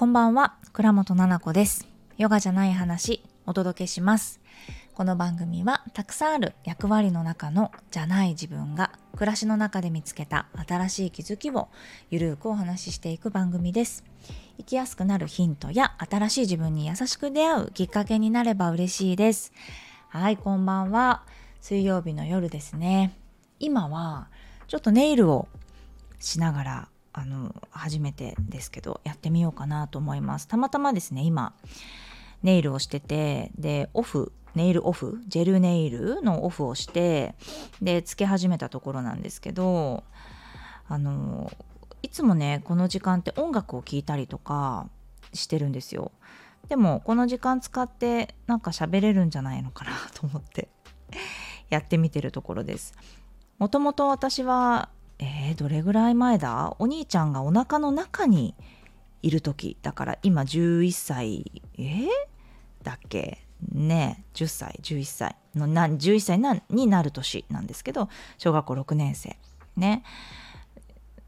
こんばんは、倉本々子です。ヨガじゃない話、お届けします。この番組は、たくさんある役割の中のじゃない自分が、暮らしの中で見つけた新しい気づきを、ゆるーくお話ししていく番組です。生きやすくなるヒントや、新しい自分に優しく出会うきっかけになれば嬉しいです。はい、こんばんは。水曜日の夜ですね。今は、ちょっとネイルをしながらあの初めてですけどやってみようかなと思います。たまたまですね今ネイルをしててでオフネイルオフジェルネイルのオフをしてでつけ始めたところなんですけどあのいつもねこの時間って音楽を聴いたりとかしてるんですよ。でもこの時間使ってなんか喋れるんじゃないのかなと思ってやってみてるところです。もともと私はえー、どれぐらい前だ？お兄ちゃんがお腹の中にいる時だから今11歳。えー、だっけ？ね10歳11歳。のな11歳なになる年なんですけど小学校6年生。ね。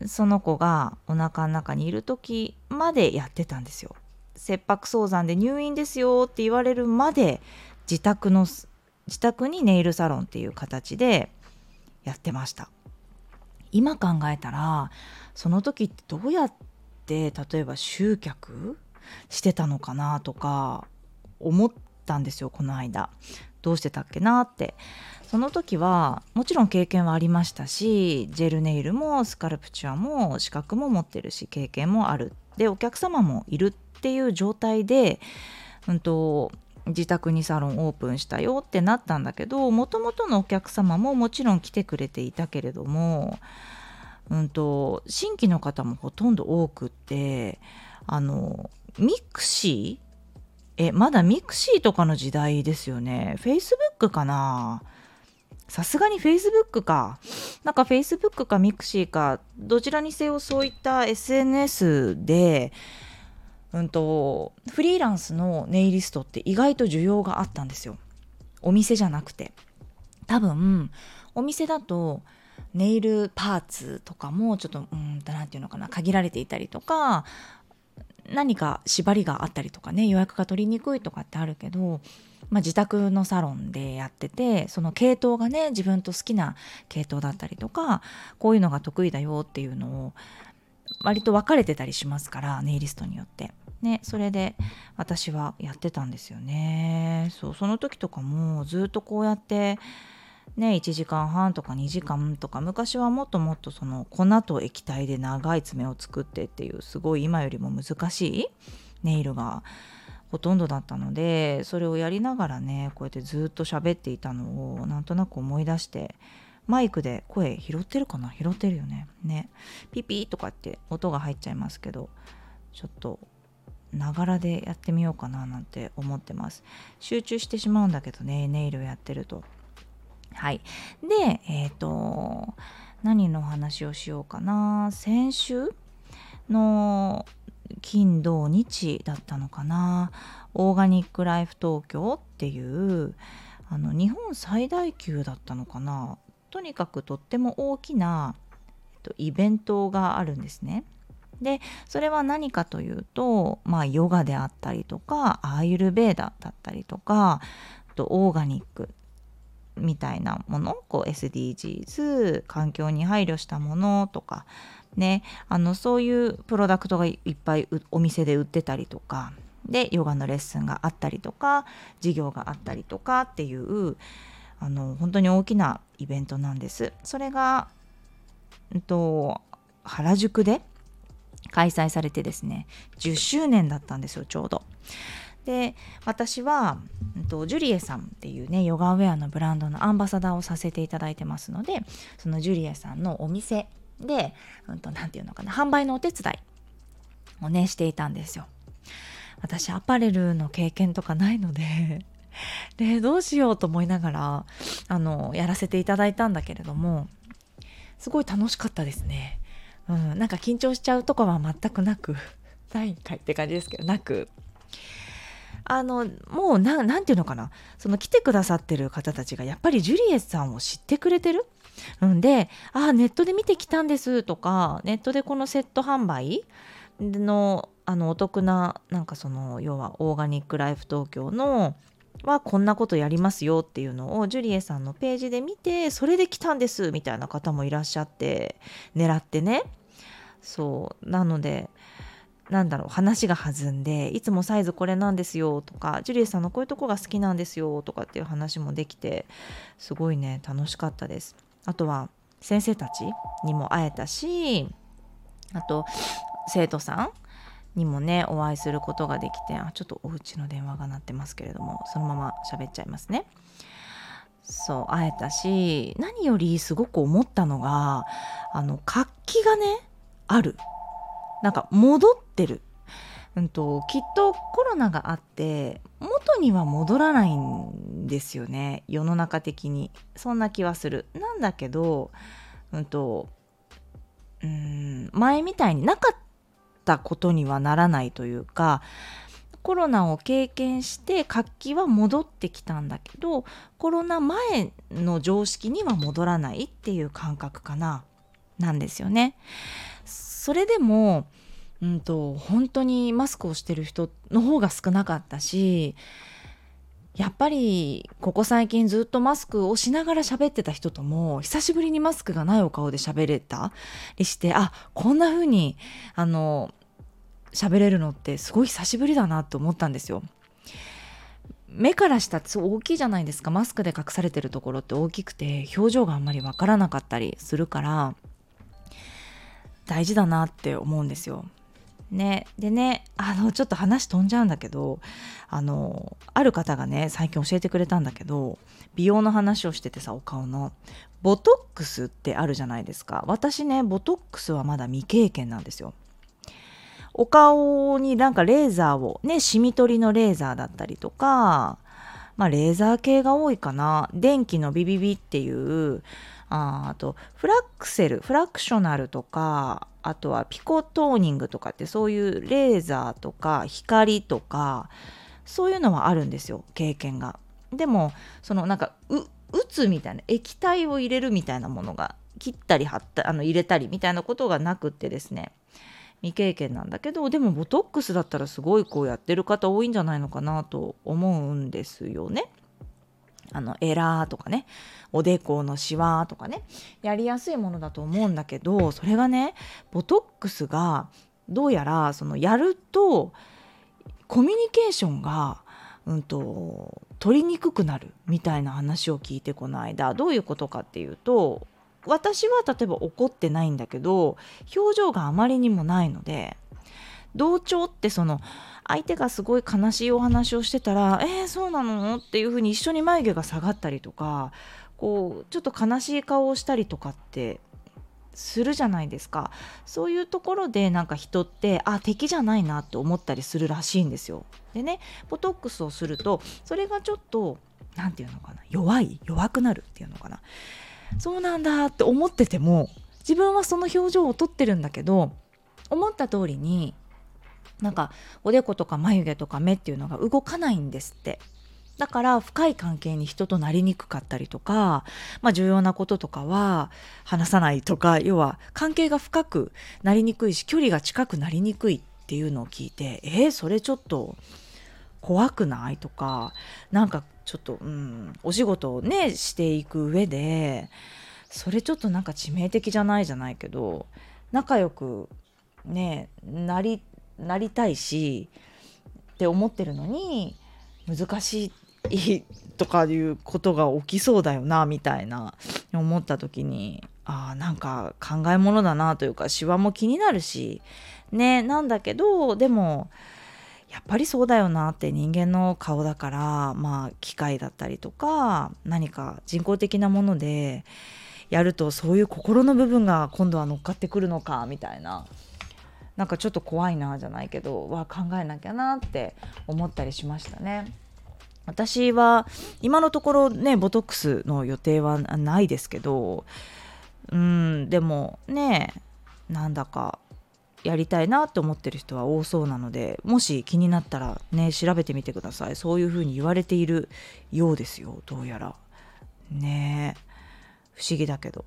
その子がお腹の中にいる時までやってたんですよ。切迫早産で入院ですよって言われるまで自宅の自宅にネイルサロンっていう形でやってました。今考えたらその時ってどうやって例えば集客してたのかなとか思ったんですよこの間。どうしてたっけなって。その時はもちろん経験はありましたしジェルネイルもスカルプチュアも資格も持ってるし経験もある。でお客様もいるっていう状態で、うんと、自宅にサロンオープンしたよってなったんだけどもともとのお客様ももちろん来てくれていたけれども、うんと、新規の方もほとんど多くってあの mixi えまだ mixi とかの時代ですよね。フェイスブックかな。さすがにフェイスブックか。なんかフェイスブックか mixi かどちらにせよそういった SNS でうんと、フリーランスのネイリストって意外と需要があったんですよ。お店じゃなくて。多分、お店だと、ネイルパーツとかもちょっと、うんと、なんていうのかな、限られていたりとか、何か縛りがあったりとかね、予約が取りにくいとかってあるけど、まあ、自宅のサロンでやっててその系統がね自分と好きな系統だったりとかこういうのが得意だよっていうのを割と分かれてたりしますからネイリストによって。ね、それで私はやってたんですよね。そうその時とかもずっとこうやってね1時間半とか2時間とか昔はもっともっとその粉と液体で長い爪を作ってっていうすごい今よりも難しいネイルがほとんどだったのでそれをやりながらねこうやってずっと喋っていたのをなんとなく思い出してマイクで声拾ってるかな？拾ってるよね。ね。ピピーとかって音が入っちゃいますけどちょっとながらでやってみようかななんて思ってます。集中してしまうんだけどねネイルをやってると。はい。でえっ、ー、と何の話をしようかな。先週の金土日だったのかな。オーガニックライフ東京っていうあの日本最大級だったのかな。とにかくとっても大きな、えっと、イベントがあるんですね。でそれは何かというと、まあ、ヨガであったりとかアーユルベーダだったりとかとオーガニックみたいなものこう SDGs 環境に配慮したものとかねあのそういうプロダクトがいっぱいお店で売ってたりとかでヨガのレッスンがあったりとか授業があったりとかっていうあの本当に大きなイベントなんです。それが、うんと、原宿で開催されてですね10周年だったんですよちょうど。で私は、うんと、ジュリエさんっていうねヨガウェアのブランドのアンバサダーをさせていただいてますのでそのジュリエさんのお店で何、うん、て言うのかな販売のお手伝いをねしていたんですよ。私アパレルの経験とかないので でどうしようと思いながらあのやらせていただいたんだけれどもすごい楽しかったですね。うん、なんか緊張しちゃうとかは全くなく ないんかいって感じですけどなく。あのもうななんていうのかな。その来てくださってる方たちがやっぱりジュリエスさんを知ってくれてる？んで「あネットで見てきたんです」とかネットでこのセット販売のあのお得ななんかその要はオーガニックライフ東京のはこんなことやりますよっていうのをジュリエさんのページで見てそれで来たんですみたいな方もいらっしゃって狙ってね。そう。なのでなんだろう話が弾んでいつもサイズこれなんですよとかジュリエさんのこういうとこが好きなんですよとかっていう話もできてすごいね楽しかったです。あとは先生たちにも会えたしあと生徒さんにもねお会いすることができてあちょっとお家の電話が鳴ってますけれどもそのまま喋っちゃいますね。そう会えたし何よりすごく思ったのがあの活気がねある。なんか戻ってる。うんと、きっとコロナがあって元には戻らないんですよね世の中的に。そんな気はする。なんだけどうんとうん前みたいになかったたことにはならないというかコロナを経験して活気は戻ってきたんだけどコロナ前の常識には戻らないっていう感覚かななんですよね。それでもうんと本当にマスクをしてる人の方が少なかったしやっぱりここ最近ずっとマスクをしながら喋ってた人とも久しぶりにマスクがないお顔で喋れたりしてあこんな風にあの喋れるのってすごい久しぶりだなって思ったんですよ。目から下って大きいじゃないですかマスクで隠されてるところって大きくて表情があんまりわからなかったりするから大事だなって思うんですよ。ね、でねあのちょっと話飛んじゃうんだけどあのある方がね最近教えてくれたんだけど美容の話をしててさお顔の。ボトックスってあるじゃないですか。私ねボトックスはまだ未経験なんですよ。お顔になんかレーザーをねシミ取りのレーザーだったりとかまあレーザー系が多いかな。電気のビビビっていうああとフラクセルフラクショナルとかあとはピコトーニングとかってそういうレーザーとか光とかそういうのはあるんですよ経験が。でもそのなんかう打つみたいな液体を入れるみたいなものが切ったり貼ったあの入れたりみたいなことがなくってですね未経験なんだけどでもボトックスだったらすごいこうやってる方多いんじゃないのかなと思うんですよね。あのエラーとかねおでこのシワとかねやりやすいものだと思うんだけどそれがねボトックスがどうやらそのやるとコミュニケーションがうんと取りにくくなるみたいな話を聞いてこの間。どういうことかっていうと私は例えば怒ってないんだけど表情があまりにもないので同調ってその相手がすごい悲しいお話をしてたら「えー、そうなの?」っていうふうに一緒に眉毛が下がったりとかこうちょっと悲しい顔をしたりとかってするじゃないですかそういうところでなんか人ってあ敵じゃないなって思ったりするらしいんですよ。でねボトックスをするとそれがちょっと何て言うのかな弱い弱くなるっていうのかなそうなんだって思ってても自分はその表情をとってるんだけど思った通りになんかおでことか眉毛とか目っていうのが動かないんですって。だから深い関係に人となりにくかったりとか、まあ、重要なこととかは話さないとか要は関係が深くなりにくいし距離が近くなりにくいっていうのを聞いてえー、それちょっと怖くないとかなんかちょっと、うん、お仕事をねしていく上でそれちょっとなんか致命的じゃないじゃないけど仲良くねなりなりたいしって思ってるのに難しいとかいうことが起きそうだよなみたいな思った時にあなんか考えものだなというかシワも気になるしねなんだけどでもやっぱりそうだよなって人間の顔だからまあ機械だったりとか何か人工的なものでやるとそういう心の部分が今度は乗っかってくるのかみたいななんかちょっと怖いなじゃないけどは考えなきゃなって思ったりしましたね。私は今のところねボトックスの予定はないですけどうんでもねなんだかやりたいなって思ってる人は多そうなのでもし気になったらね調べてみてください。そういうふうに言われているようですよどうやら。ね不思議だけど。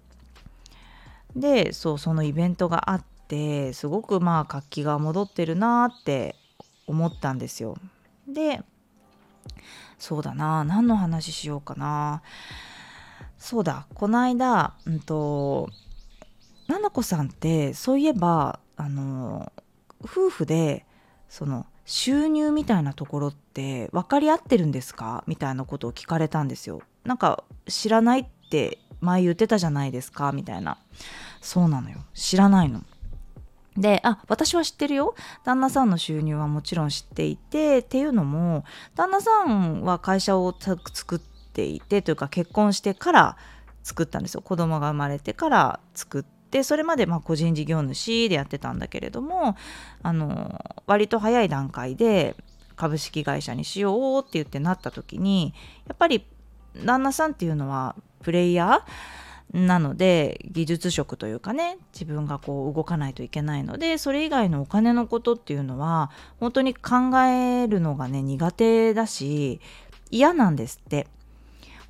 でそうそのイベントがあっってすごくまあ活気が戻ってるなって思ったんですよ。でそうだな何の話しようかなそうだこの間うんとななこさんってそういえばあの夫婦でその収入みたいなところって分かり合ってるんですか？みたいなことを聞かれたんですよ。なんか知らないって前言ってたじゃないですか？みたいな。そうなのよ。知らないの。で、あ、私は知ってるよ。旦那さんの収入はもちろん知っていて、っていうのも、旦那さんは会社を作っていて、というか結婚してから作ったんですよ。子供が生まれてから作って。それまでま個人事業主でやってたんだけれどもあの割と早い段階で株式会社にしようって言ってなった時にやっぱり旦那さんっていうのはプレイヤーなので技術職というかね自分がこう動かないといけないのでそれ以外のお金のことっていうのは本当に考えるのがね苦手だし嫌なんですって。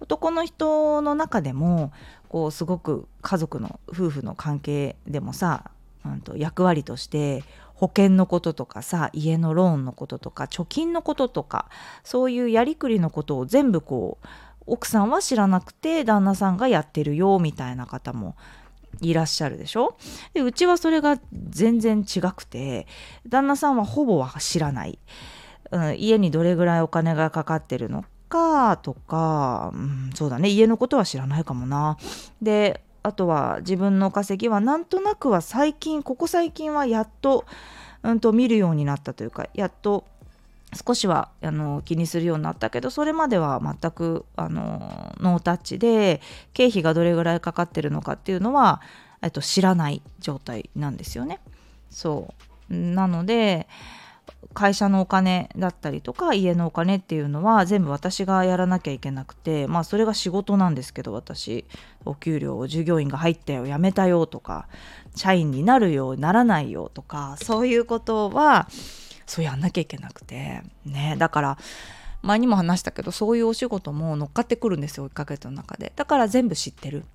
男の人の中でもこうすごく家族の夫婦の関係でもさ、うんと、役割として保険のこととかさ家のローンのこととか貯金のこととかそういうやりくりのことを全部こう奥さんは知らなくて旦那さんがやってるよみたいな方もいらっしゃるでしょ？でうちはそれが全然違くて旦那さんはほぼは知らない、うん、家にどれぐらいお金がかかってるのかとか、うん、そうだね。家のことは知らないかもな。であとは自分の稼ぎはなんとなくは最近ここ最近はやっと,、うんと見るようになったというかやっと少しはあの気にするようになったけどそれまでは全くあのノータッチで経費がどれぐらいかかってるのかっていうのは、えっと、知らない状態なんですよね。そうなので会社のお金だったりとか家のお金っていうのは全部私がやらなきゃいけなくてまあそれが仕事なんですけど私お給料従業員が入ったよ辞めたよとか社員になるようならないよとかそういうことはそうやんなきゃいけなくて。ねだから前にも話したけどそういうお仕事も乗っかってくるんですよ1ヶ月の中で。だから全部知ってる。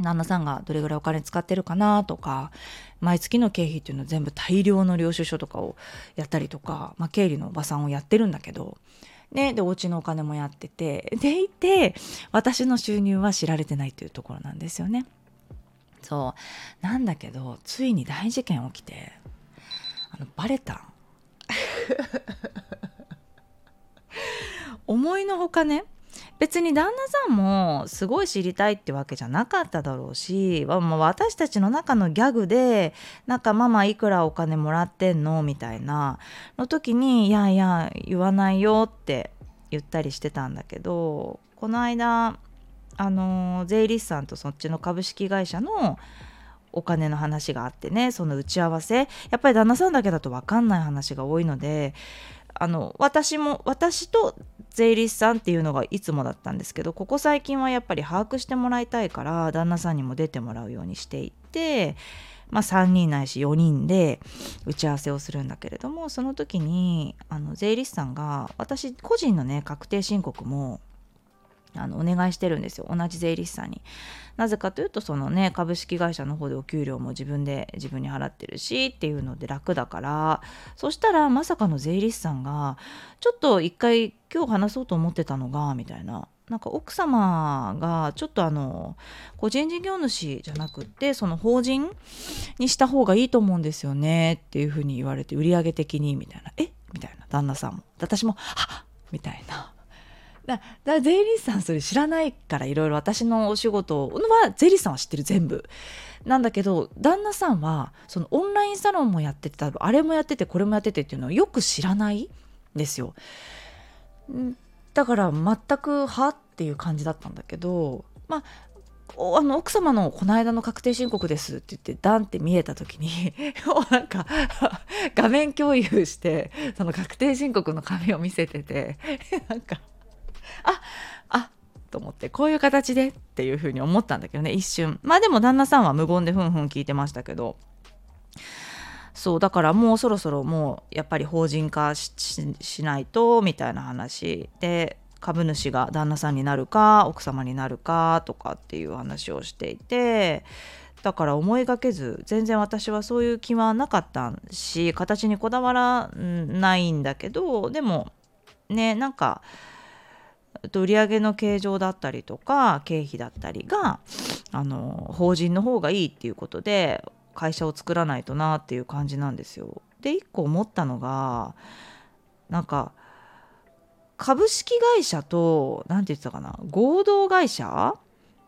旦那さんがどれぐらいお金使ってるかなとか毎月の経費っていうの全部大量の領収書とかをやったりとか、まあ、経理のおばさんをやってるんだけど。ね、でお家のお金もやってて。でいて私の収入は知られてないというところなんですよね。そう。なんだけどついに大事件起きてあのバレた。思いのほかね別に旦那さんもすごい知りたいってわけじゃなかっただろうし、まあ、私たちの中のギャグでなんかママいくらお金もらってんのみたいなの時にいやいや言わないよって言ったりしてたんだけどこの間あの税理士さんとそっちの株式会社のお金の話があってねその打ち合わせ。やっぱり旦那さんだけだと分かんない話が多いのであの私も私と税理士さんっていうのがいつもだったんですけどここ最近はやっぱり把握してもらいたいから旦那さんにも出てもらうようにしていて、まあ、3人ないし4人で打ち合わせをするんだけれどもその時にあの税理士さんが私個人のね確定申告もあのお願いしてるんですよ。同じ税理士さんに。なぜかというとそのね株式会社の方でお給料も自分で自分に払ってるしっていうので楽だから。そしたらまさかの税理士さんがちょっと一回今日話そうと思ってたのがみたいな。なんか奥様がちょっとあの個人事業主じゃなくってその法人にした方がいいと思うんですよねっていうふうに言われて売上的にみたいな。え？みたいな。旦那さんも。私もはっ！みたいな。だだ税理士さんそれ知らないからいろいろ私のお仕事は税理士さんは知ってる全部。なんだけど旦那さんはそのオンラインサロンもやってて多分あれもやっててこれもやっててっていうのをよく知らないんですよ。だから全くはっていう感じだったんだけどまああの奥様のこの間の確定申告ですって言ってダンって見えた時に なんか画面共有してその確定申告の紙を見せてて なんかああと思ってこういう形でっていうふうに思ったんだけどね一瞬。まあでも旦那さんは無言でふんふん聞いてましたけど。そうだからもうそろそろもうやっぱり法人化しないとみたいな話で株主が旦那さんになるか奥様になるかとかっていう話をしていてだから思いがけず全然私はそういう気はなかったし形にこだわらないんだけどでもねなんか売上の形状だったりとか経費だったりがあの法人の方がいいっていうことで会社を作らないとなっていう感じなんですよ。で一個思ったのがなんか株式会社と何て言ってたかな合同会社？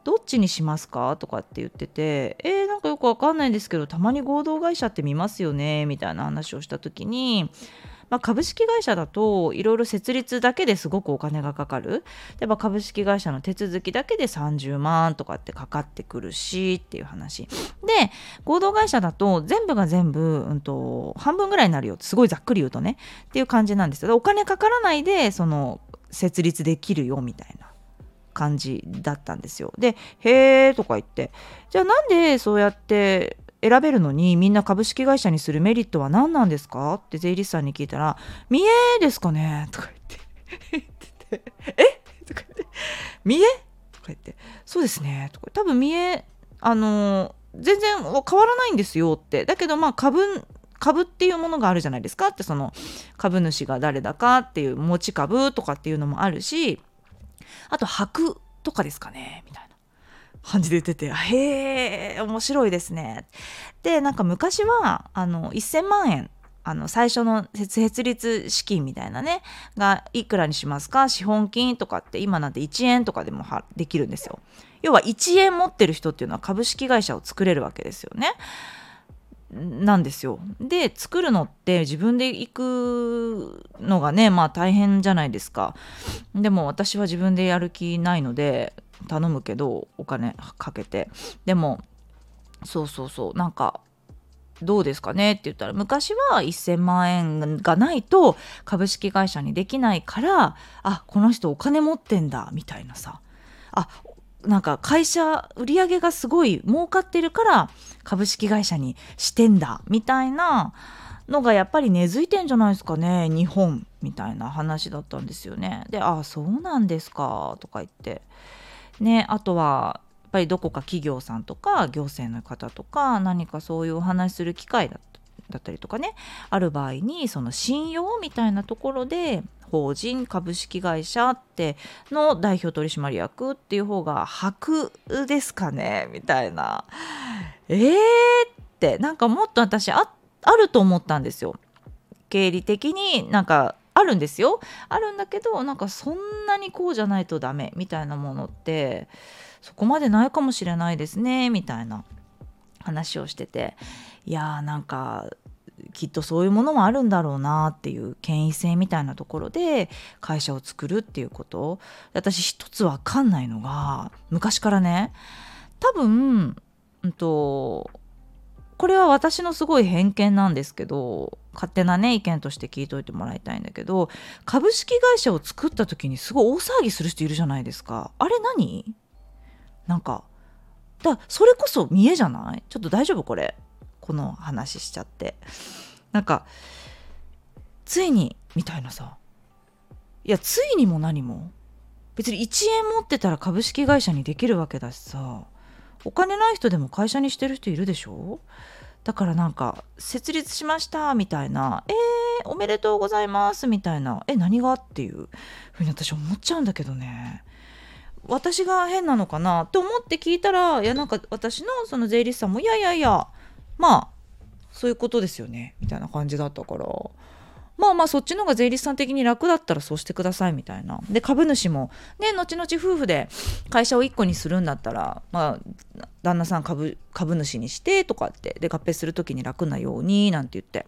どっちにしますか？とかって言っててえー、なんかよくわかんないんですけどたまに合同会社って見ますよねみたいな話をした時にまあ、株式会社だといろいろ設立だけですごくお金がかかる。例えば株式会社の手続きだけで30万とかってかかってくるしっていう話。で合同会社だと全部が全部、うんと、半分ぐらいになるよすごいざっくり言うとねっていう感じなんですけどお金かからないでその設立できるよみたいな感じだったんですよ。で「へー」とか言って。じゃあなんでそうやって選べるのにみんな株式会社にするメリットは何なんですか？って税理士さんに聞いたら「見えですかね?」とか言っ て「え？とか言って「見え?」とか言って「そうですね」とか多分見えあの全然変わらないんですよって。だけどまあ株株っていうものがあるじゃないですか？ってその株主が誰だかっていう持ち株とかっていうのもあるしあと箔とかですかね？みたいな。感じで言っててへえ面白いですね。でなんか昔はあの1,000万円あの最初の設立資金みたいなねがいくらにしますか？資本金とかって今なんて1円とかでもできるんですよ。要は1円持ってる人っていうのは株式会社を作れるわけですよね。なんですよ。で作るのって自分で行くのがねまあ大変じゃないですか。でも私は自分でやる気ないので頼むけどお金かけて。でもそうそうそうなんかどうですかねって言ったら昔は1,000万円がないと株式会社にできないからあこの人お金持ってんだみたいなさ。あなんか会社売り上げがすごい儲かってるから株式会社にしてんだみたいなのがやっぱり根付いてんじゃないですかね日本みたいな話だったんですよね。で「ああそうなんですか」とか言って。ね、あとはやっぱりどこか企業さんとか行政の方とか何かそういうお話しする機会だったりとかねある場合にその信用みたいなところで法人株式会社っての代表取締役っていう方が白ですかねみたいな。えーってなんかもっと私ああると思ったんですよ。経理的になんかあるんですよ。あるんだけどなんかそんなにこうじゃないとダメみたいなものってそこまでないかもしれないですねみたいな話をしてて。いやーなんかきっとそういうものもあるんだろうなっていう権威性みたいなところで会社を作るっていうこと。私一つ分かんないのが昔からね多分、うんと、これは私のすごい偏見なんですけど勝手なね意見として聞いといてもらいたいんだけど株式会社を作った時にすごい大騒ぎする人いるじゃないですか。あれ何？なんかだそれこそ見えじゃない？ちょっと大丈夫これ？この話しちゃって。なんかついにみたいなさ。いやついにも何も。別に1円持ってたら株式会社にできるわけだしさ。お金ない人でも会社にしてる人いるでしょ？だからなんか設立しましたみたいなえー、おめでとうございますみたいなえ何が？っていうふうに私思っちゃうんだけどね。私が変なのかなって思って聞いたらいやなんか私のその税理士さんもいやいやいやまあそういうことですよねみたいな感じだったから。まあまあそっちの方が税理士さん的に楽だったらそうしてくださいみたいな。で株主もね後々夫婦で会社を1個にするんだったらまあ旦那さん株株主にしてとかってで合併する時に楽なようになんて言って。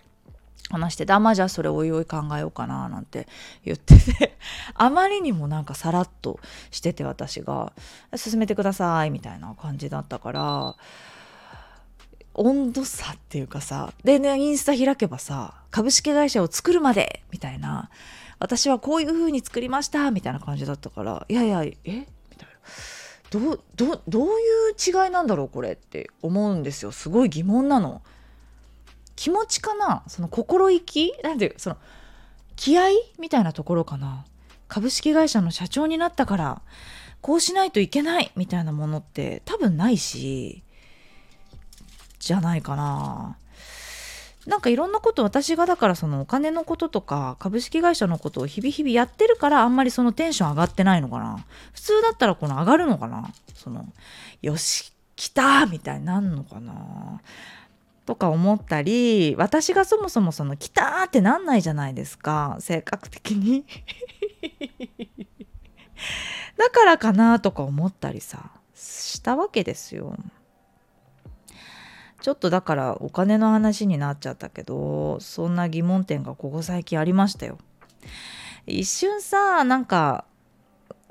話してて、あ、まあじゃあそれおいおい考えようかななんて言ってて、あまりにもなんかさらっとしてて私が、進めてくださいみたいな感じだったから、温度差っていうかさでねインスタ開けばさ株式会社を作るまでみたいな。私はこういう風に作りましたみたいな感じだったからいやいやえ？みたいな。どどどういう違いなんだろうこれって思うんですよ。すごい疑問なの。気持ちかな？その心意気？なんていうその気合みたいなところかな。株式会社の社長になったからこうしないといけないみたいなものって多分ないしじゃないかな。なんかいろんなこと私がだからそのお金のこととか株式会社のことを日々日々やってるからあんまりそのテンション上がってないのかな。普通だったらこの上がるのかな。そのよし来たみたいになんのかな。とか思ったり私がそもそもその来たってなんないじゃないですか。性格的に。だからかなとか思ったりさしたわけですよ。ちょっとだからお金の話になっちゃったけどそんな疑問点がここ最近ありましたよ。一瞬さなんか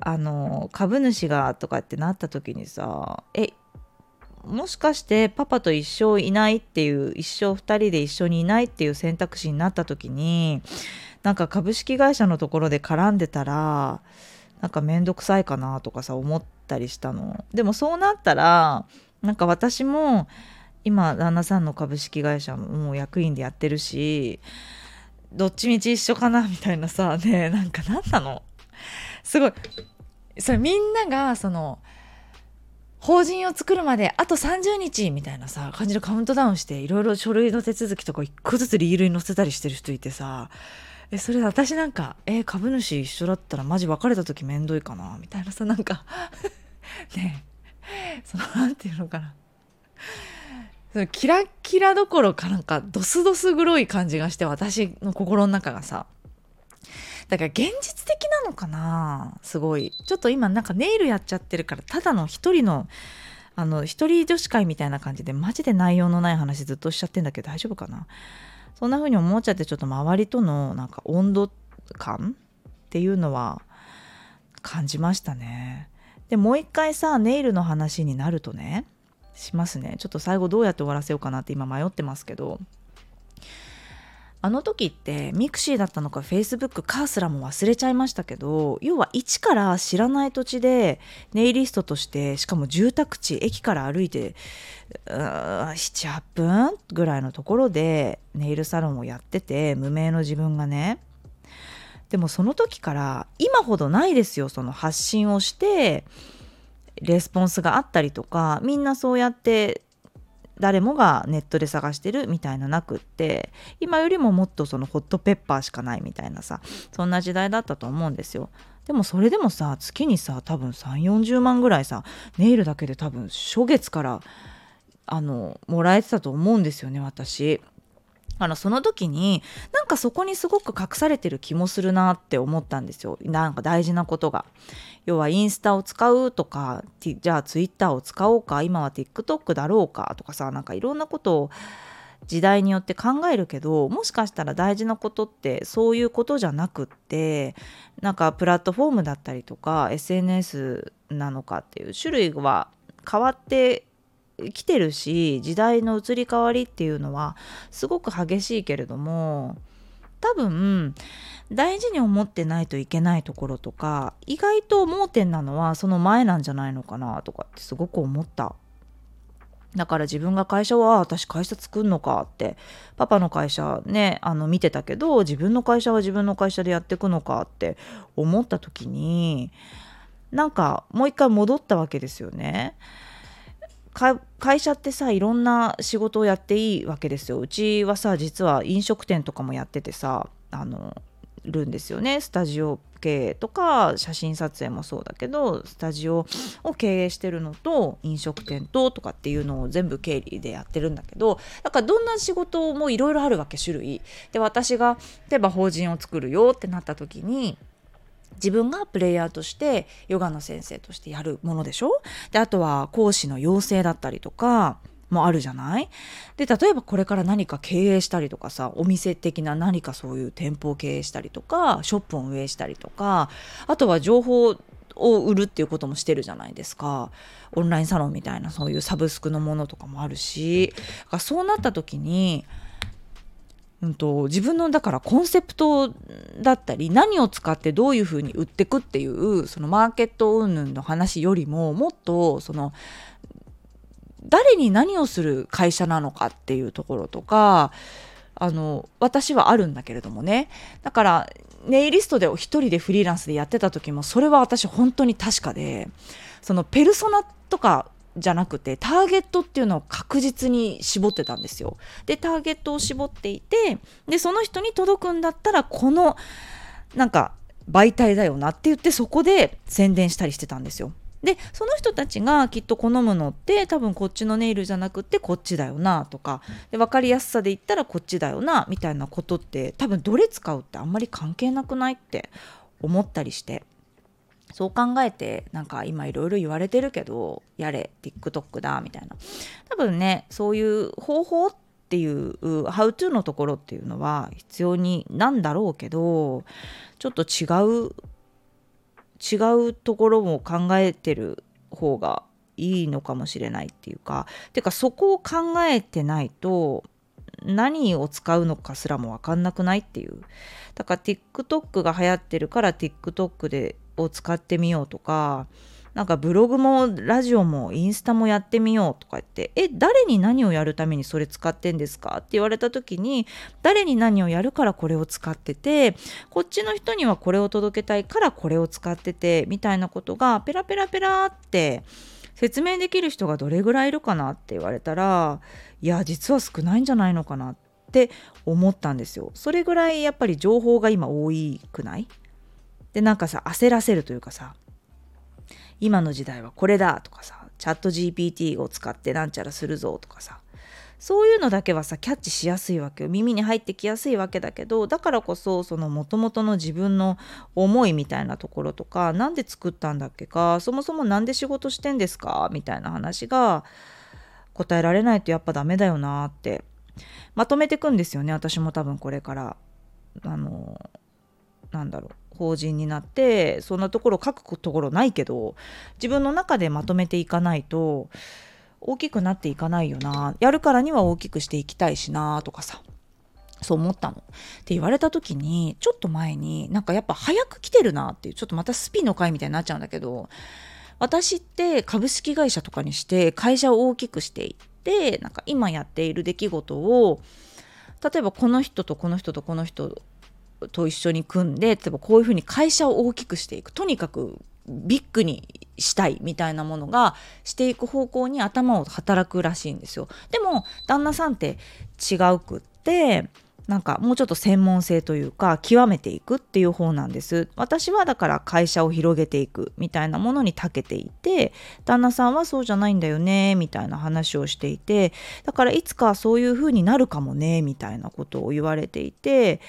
あの株主がとかってなった時にさえもしかしてパパと一生いないっていう一生2人で一緒にいないっていう選択肢になった時になんか株式会社のところで絡んでたらなんか面倒くさいかなとかさ思ったりしたのでもそうなったらなんか私も今旦那さんの株式会社も役員でやってるしどっちみち一緒かなみたいなさ ねなんか何なの？すごい。それみんながその法人を作るまであと30日みたいなさ感じのカウントダウンしていろいろ書類の手続きとか一個ずつリールに載せたりしてる人いてさえそれ私なんかえ株主一緒だったらマジ別れた時めんどいかな？みたいなさなんか ねその何て言うのかな。そのキラキラどころかなんかドスドス黒い感じがして私の心の中がさ。だから現実的なのかなすごい。ちょっと今なんかネイルやっちゃってるからただの一人のあの一人女子会みたいな感じでマジで内容のない話ずっとしちゃってんだけど大丈夫かな？そんな風に思っちゃってちょっと周りとのなんか温度感っていうのは感じましたね。でもう一回さネイルの話になるとねしますね。ちょっと最後どうやって終わらせようかなって今迷ってますけど。あの時って mixi だったのかフェイスブックかすらも忘れちゃいましたけど要は一から知らない土地でネイリストとしてしかも住宅地駅から歩いて78分ぐらいのところでネイルサロンをやってて無名の自分がね。でもその時から今ほどないですよその発信をして。レスポンスがあったりとかみんなそうやって誰もがネットで探してるみたいななくって今よりももっとそのホットペッパーしかないみたいなさそんな時代だったと思うんですよ。でもそれでもさ月にさ多分3 4 0万ぐらいさネイルだけで多分初月からあのもらえてたと思うんですよね私。あのその時になんかそこにすごく隠されてる気もするなって思ったんですよなんか大事なことが。要はインスタを使うとかじゃあツイッターを使おうか今は TikTok だろうかとかさなんかいろんなことを時代によって考えるけどもしかしたら大事なことってそういうことじゃなくってなんかプラットフォームだったりとか SNS なのかっていう種類は変わって来てるし時代の移り変わりっていうのはすごく激しいけれども多分大事に思ってないといけないところとか意外と盲点なのはその前なんじゃないのかなとかってすごく思っただから自分が会社は私会社作るのかってパパの会社ねあの見てたけど自分の会社は自分の会社でやっていくのかって思った時になんかもう一回戻ったわけですよね。会社ってさいろんな仕事をやっていいわけですよ。うちはさ実は飲食店とかもやっててさあのるんですよね。スタジオ経営とか写真撮影もそうだけどスタジオを経営してるのと飲食店ととかっていうのを全部経理でやってるんだけどだからどんな仕事もいろいろあるわけ種類。で私が例えば法人を作るよってなった時に自分がプレイヤーとしてヨガの先生としてやるものでしょ？であとは講師の養成だったりとかもあるじゃない？で例えばこれから何か経営したりとかさお店的な何かそういう店舗を経営したりとかショップを運営したりとかあとは情報を売るっていうこともしてるじゃないですか。オンラインサロンみたいなそういうサブスクのものとかもあるし。そうなった時にうんと、自分のだからコンセプトだったり何を使ってどういうふうに売ってくっていうそのマーケット云々の話よりももっとその誰に何をする会社なのかっていうところとかあの私はあるんだけれどもね。だからネイリストで一人でフリーランスでやってた時もそれは私本当に確かでそのペルソナとかじゃなくてターゲットっていうのを確実に絞ってたんですよ。でターゲットを絞っていてでその人に届くんだったらこのなんか媒体だよなって言ってそこで宣伝したりしてたんですよ。でその人たちがきっと好むのって多分こっちのネイルじゃなくてこっちだよなとかで分かりやすさで言ったらこっちだよなみたいなことって多分どれ使うってあんまり関係なくないって思ったりしてそう考えてなんか今いろいろ言われてるけどやれ TikTok だみたいな。多分ねそういう方法っていう How to のところっていうのは必要になんだろうけどちょっと違う違うところも考えてる方がいいのかもしれないっていうかてかそこを考えてないと何を使うのかすらも分かんなくないっていう。だから TikTok が流行ってるから TikTok でを使ってみようとかなんかブログもラジオもインスタもやってみようとか言ってえ誰に何をやるためにそれ使ってんですか？って言われた時に誰に何をやるからこれを使っててこっちの人にはこれを届けたいからこれを使っててみたいなことがペラペラペラって説明できる人がどれぐらいいるかなって言われたらいや実は少ないんじゃないのかなって思ったんですよ。それぐらいやっぱり情報が今多くない？でなんかさ焦らせるというかさ今の時代はこれだとかさチャット GPT を使ってなんちゃらするぞとかさそういうのだけはさキャッチしやすいわけよ。耳に入ってきやすいわけだけどだからこそそのもともとの自分の思いみたいなところとか何で作ったんだっけかそもそも何で仕事してんですかみたいな話が答えられないとやっぱダメだよなってまとめてくんですよね私も多分これから。あのなんだろう。法人になってそんなところ書くところないけど自分の中でまとめていかないと大きくなっていかないよなやるからには大きくしていきたいしなとかさそう思ったの。って言われた時にちょっと前になんかやっぱ早く来てるなっていうちょっとまたスピの回みたいになっちゃうんだけど私って株式会社とかにして会社を大きくしていってなんか今やっている出来事を例えばこの人とこの人とこの人と一緒に組んで例えばこういうふうに会社を大きくしていく。とにかくビッグにしたいみたいなものがしていく方向に頭を働くらしいんですよ。でも旦那さんって違うくってなんかもうちょっと専門性というか極めていくっていう方なんです。私はだから会社を広げていく。みたいなものに長けていて旦那さんはそうじゃないんだよね。みたいな話をしていてだからいつかそういう風になるかもね。みたいなことを言われていて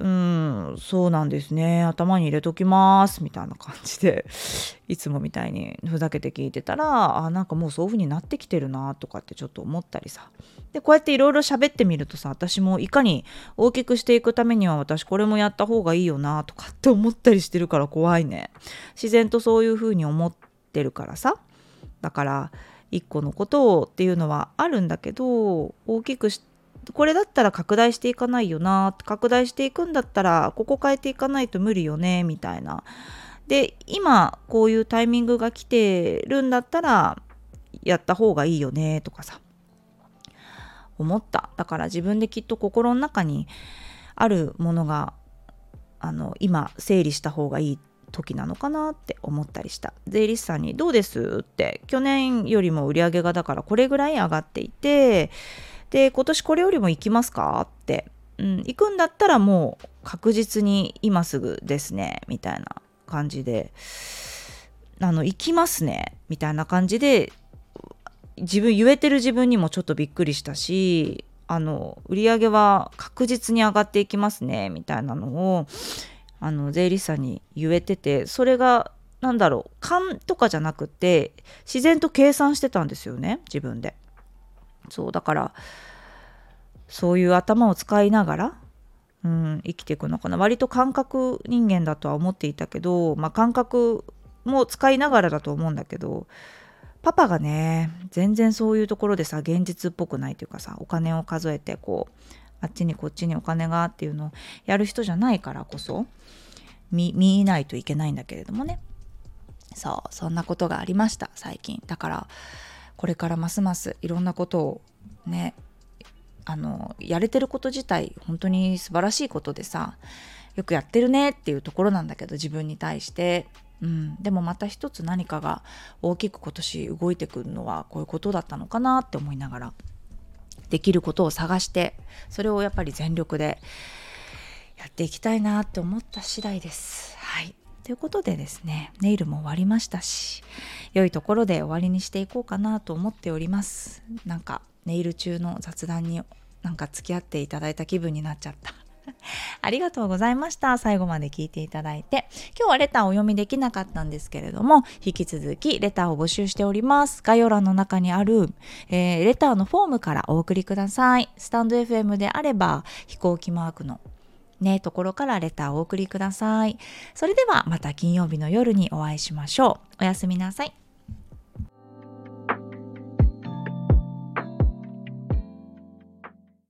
うん、そうなんですね。頭に入れときます。みたいな感じで、いつもみたいにふざけて聞いてたら、あ、なんかもうそういう風になってきてるなとかってちょっと思ったりさ。で、こうやっていろいろ喋ってみるとさ、私もいかに大きくしていくためには私これもやった方がいいよなとかって思ったりしてるから怖いね。自然とそういう風に思ってるからさ。だから、一個のことをっていうのはあるんだけど、大きくしてこれだったら拡大していかないよな拡大していくんだったらここ変えていかないと無理よねみたいな。で今こういうタイミングが来てるんだったらやった方がいいよねとかさ。思った。だから自分できっと心の中にあるものがあの今整理した方がいい時なのかなって思ったりした。税理士さんに「どうです?」って。去年よりも売り上げがだからこれぐらい上がっていてで今年これよりも行きますか？って、うん、行くんだったらもう確実に今すぐですねみたいな感じで。あの行きますねみたいな感じで自分言えてる自分にもちょっとびっくりしたしあの売り上げは確実に上がっていきますねみたいなのをあの税理士さんに言えててそれが何だろう勘とかじゃなくて自然と計算してたんですよね自分で。そうだからそういう頭を使いながら、うん、生きていくのかな。割と感覚人間だとは思っていたけど、まあ、感覚も使いながらだと思うんだけどパパがね全然そういうところでさ現実っぽくないというかさお金を数えてこうあっちにこっちにお金がっていうのをやる人じゃないからこそ見見ないといけないんだけれどもね。そうそんなことがありました最近。だからこれからますますいろんなことをねあのやれてること自体本当に素晴らしいことでさよくやってるねっていうところなんだけど自分に対して。うん、でもまた一つ何かが大きく今年動いてくるのはこういうことだったのかなって思いながらできることを探してそれをやっぱり全力でやっていきたいなって思った次第です。はい。ということでですねネイルも終わりましたし良いところで終わりにしていこうかなと思っておりますなんかネイル中の雑談になんか付き合っていただいた気分になっちゃった ありがとうございました。最後まで聞いていただいて。今日はレターをお読みできなかったんですけれども、引き続きレターを募集しております。概要欄の中にある、えー、レターのフォームからお送りください。スタンド FM であれば、飛行機マークのね、ところからレターをお送りください。それではまた金曜日の夜にお会いしましょう。おやすみなさい。